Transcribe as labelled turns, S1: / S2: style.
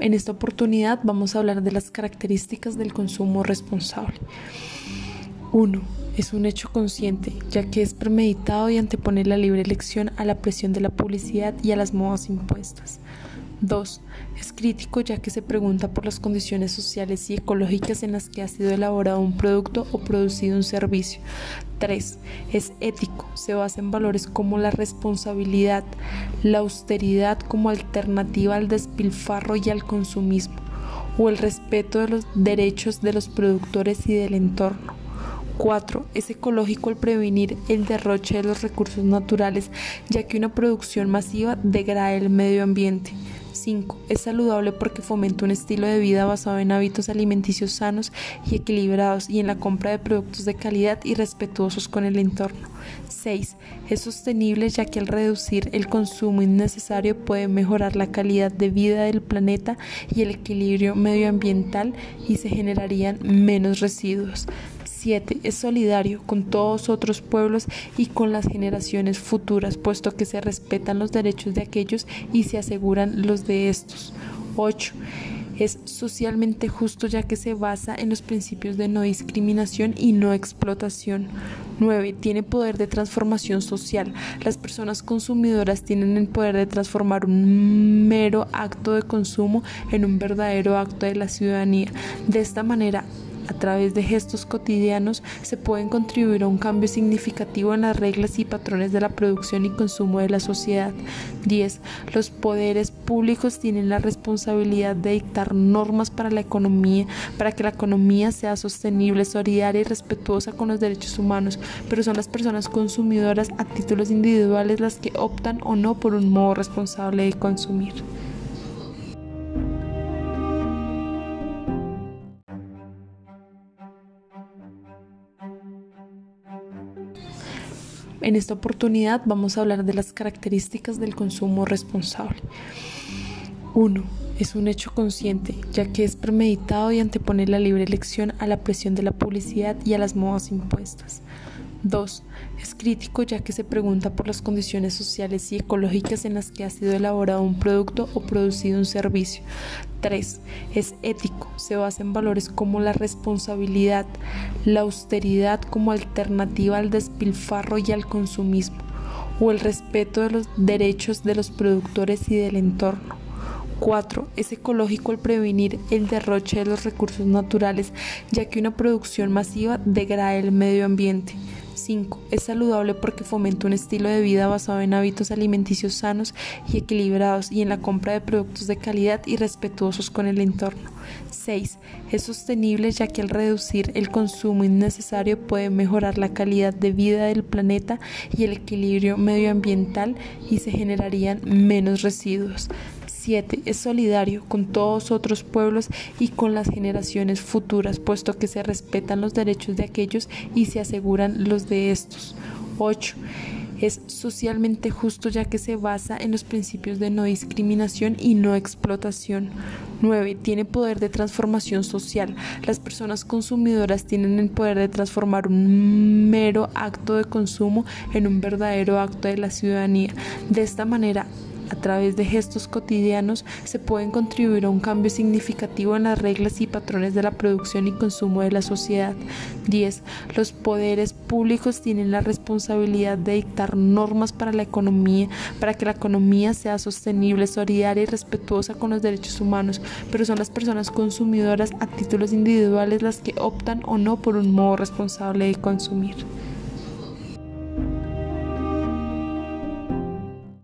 S1: En esta oportunidad vamos a hablar de las características del consumo responsable. 1. Es un hecho consciente, ya que es premeditado y antepone la libre elección a la presión de la publicidad y a las modas impuestas. 2. Es crítico ya que se pregunta por las condiciones sociales y ecológicas en las que ha sido elaborado un producto o producido un servicio. 3. Es ético, se basa en valores como la responsabilidad, la austeridad como alternativa al despilfarro y al consumismo, o el respeto de los derechos de los productores y del entorno. 4. Es ecológico el prevenir el derroche de los recursos naturales, ya que una producción masiva degrada el medio ambiente. 5. Es saludable porque fomenta un estilo de vida basado en hábitos alimenticios sanos y equilibrados y en la compra de productos de calidad y respetuosos con el entorno. 6. Es sostenible ya que al reducir el consumo innecesario puede mejorar la calidad de vida del planeta y el equilibrio medioambiental y se generarían menos residuos. 7. Es solidario con todos otros pueblos y con las generaciones futuras, puesto que se respetan los derechos de aquellos y se aseguran los de estos. 8 es socialmente justo ya que se basa en los principios de no discriminación y no explotación. 9. Tiene poder de transformación social. Las personas consumidoras tienen el poder de transformar un mero acto de consumo en un verdadero acto de la ciudadanía. De esta manera, a través de gestos cotidianos se pueden contribuir a un cambio significativo en las reglas y patrones de la producción y consumo de la sociedad. 10. Los poderes públicos tienen la responsabilidad de dictar normas para la economía, para que la economía sea sostenible, solidaria y respetuosa con los derechos humanos, pero son las personas consumidoras a títulos individuales las que optan o no por un modo responsable de consumir. En esta oportunidad vamos a hablar de las características del consumo responsable. 1. Es un hecho consciente, ya que es premeditado y antepone la libre elección a la presión de la publicidad y a las modas impuestas. 2. Es crítico ya que se pregunta por las condiciones sociales y ecológicas en las que ha sido elaborado un producto o producido un servicio. 3. Es ético, se basa en valores como la responsabilidad, la austeridad como alternativa al despilfarro y al consumismo, o el respeto de los derechos de los productores y del entorno. 4. Es ecológico el prevenir el derroche de los recursos naturales, ya que una producción masiva degrada el medio ambiente. 5. Es saludable porque fomenta un estilo de vida basado en hábitos alimenticios sanos y equilibrados y en la compra de productos de calidad y respetuosos con el entorno. 6. Es sostenible ya que al reducir el consumo innecesario puede mejorar la calidad de vida del planeta y el equilibrio medioambiental y se generarían menos residuos. 7. Es solidario con todos otros pueblos y con las generaciones futuras, puesto que se respetan los derechos de aquellos y se aseguran los de estos. 8 es socialmente justo ya que se basa en los principios de no discriminación y no explotación. 9. Tiene poder de transformación social. Las personas consumidoras tienen el poder de transformar un mero acto de consumo en un verdadero acto de la ciudadanía. De esta manera, a través de gestos cotidianos se pueden contribuir a un cambio significativo en las reglas y patrones de la producción y consumo de la sociedad. 10. Los poderes públicos tienen la responsabilidad de dictar normas para la economía, para que la economía sea sostenible, solidaria y respetuosa con los derechos humanos, pero son las personas consumidoras a títulos individuales las que optan o no por un modo responsable de consumir.